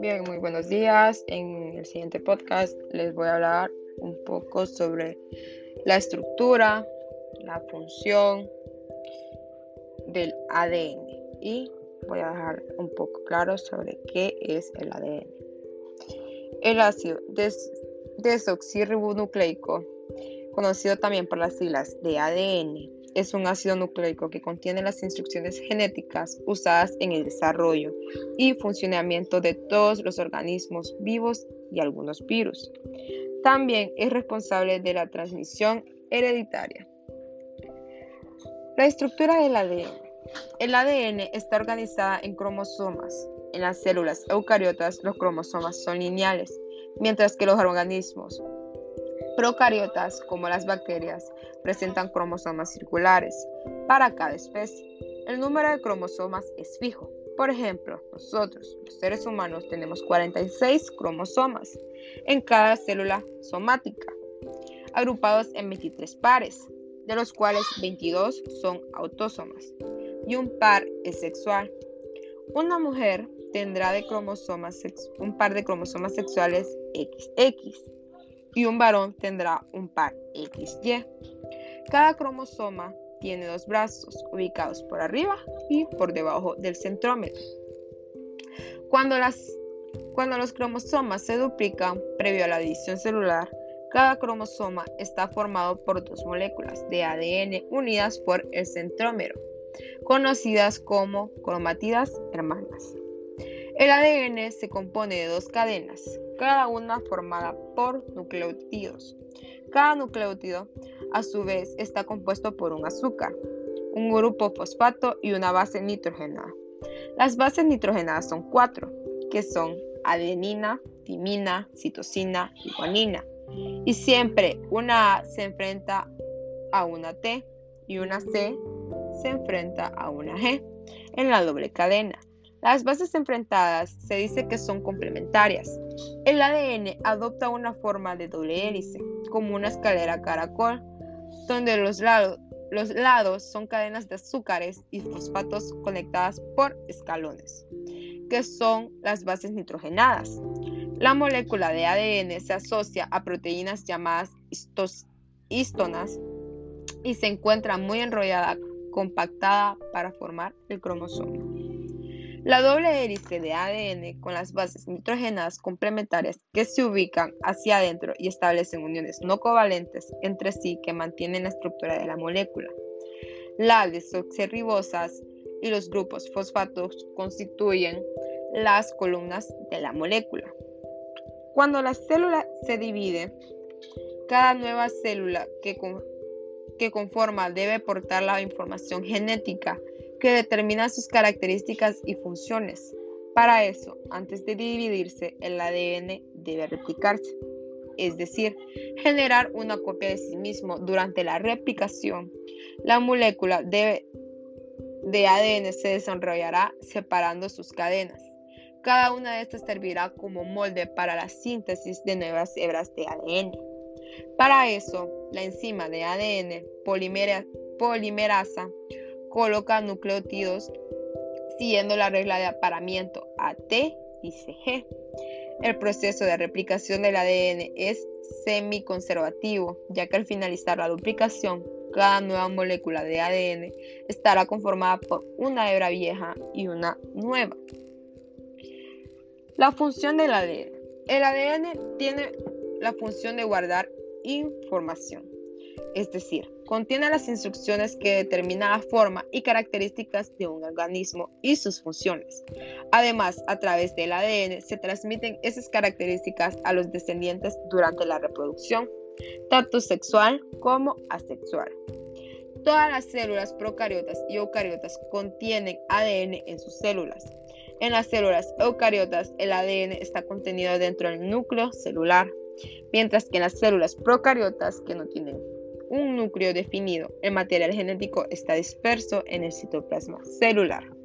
Bien, muy buenos días. En el siguiente podcast les voy a hablar un poco sobre la estructura, la función del ADN y voy a dejar un poco claro sobre qué es el ADN. El ácido des desoxirribonucleico, conocido también por las siglas de ADN, es un ácido nucleico que contiene las instrucciones genéticas usadas en el desarrollo y funcionamiento de todos los organismos vivos y algunos virus. También es responsable de la transmisión hereditaria. La estructura del ADN. El ADN está organizada en cromosomas. En las células eucariotas los cromosomas son lineales, mientras que los organismos procariotas, como las bacterias, presentan cromosomas circulares para cada especie. El número de cromosomas es fijo. Por ejemplo, nosotros, los seres humanos, tenemos 46 cromosomas en cada célula somática, agrupados en 23 pares, de los cuales 22 son autósomas y un par es sexual. Una mujer tendrá un par de cromosomas sexuales XX y un varón tendrá un par XY. Cada cromosoma tiene dos brazos ubicados por arriba y por debajo del centrómero. Cuando, cuando los cromosomas se duplican previo a la división celular, cada cromosoma está formado por dos moléculas de ADN unidas por el centrómero, conocidas como cromatidas hermanas. El ADN se compone de dos cadenas, cada una formada por nucleótidos. Cada nucleótido, a su vez, está compuesto por un azúcar, un grupo fosfato y una base nitrogenada. Las bases nitrogenadas son cuatro, que son adenina, timina, citosina y guanina. Y siempre una A se enfrenta a una T y una C se enfrenta a una G en la doble cadena. Las bases enfrentadas se dice que son complementarias. El ADN adopta una forma de doble hélice, como una escalera caracol, donde los lados, los lados son cadenas de azúcares y fosfatos conectadas por escalones, que son las bases nitrogenadas. La molécula de ADN se asocia a proteínas llamadas histonas y se encuentra muy enrollada, compactada para formar el cromosoma. La doble hélice de ADN con las bases nitrogenadas complementarias que se ubican hacia adentro y establecen uniones no covalentes entre sí que mantienen la estructura de la molécula. Las desoxirribosas y los grupos fosfatos constituyen las columnas de la molécula. Cuando la célula se divide, cada nueva célula que, que conforma debe portar la información genética que determina sus características y funciones. Para eso, antes de dividirse, el ADN debe replicarse, es decir, generar una copia de sí mismo durante la replicación. La molécula de, de ADN se desarrollará separando sus cadenas. Cada una de estas servirá como molde para la síntesis de nuevas hebras de ADN. Para eso, la enzima de ADN polimerasa coloca nucleótidos siguiendo la regla de aparamiento AT y CG. El proceso de replicación del ADN es semiconservativo, ya que al finalizar la duplicación, cada nueva molécula de ADN estará conformada por una hebra vieja y una nueva. La función del ADN. El ADN tiene la función de guardar información es decir, contiene las instrucciones que determinan la forma y características de un organismo y sus funciones. Además, a través del ADN se transmiten esas características a los descendientes durante la reproducción, tanto sexual como asexual. Todas las células procariotas y eucariotas contienen ADN en sus células. En las células eucariotas, el ADN está contenido dentro del núcleo celular, mientras que en las células procariotas, que no tienen un núcleo definido. El material genético está disperso en el citoplasma celular.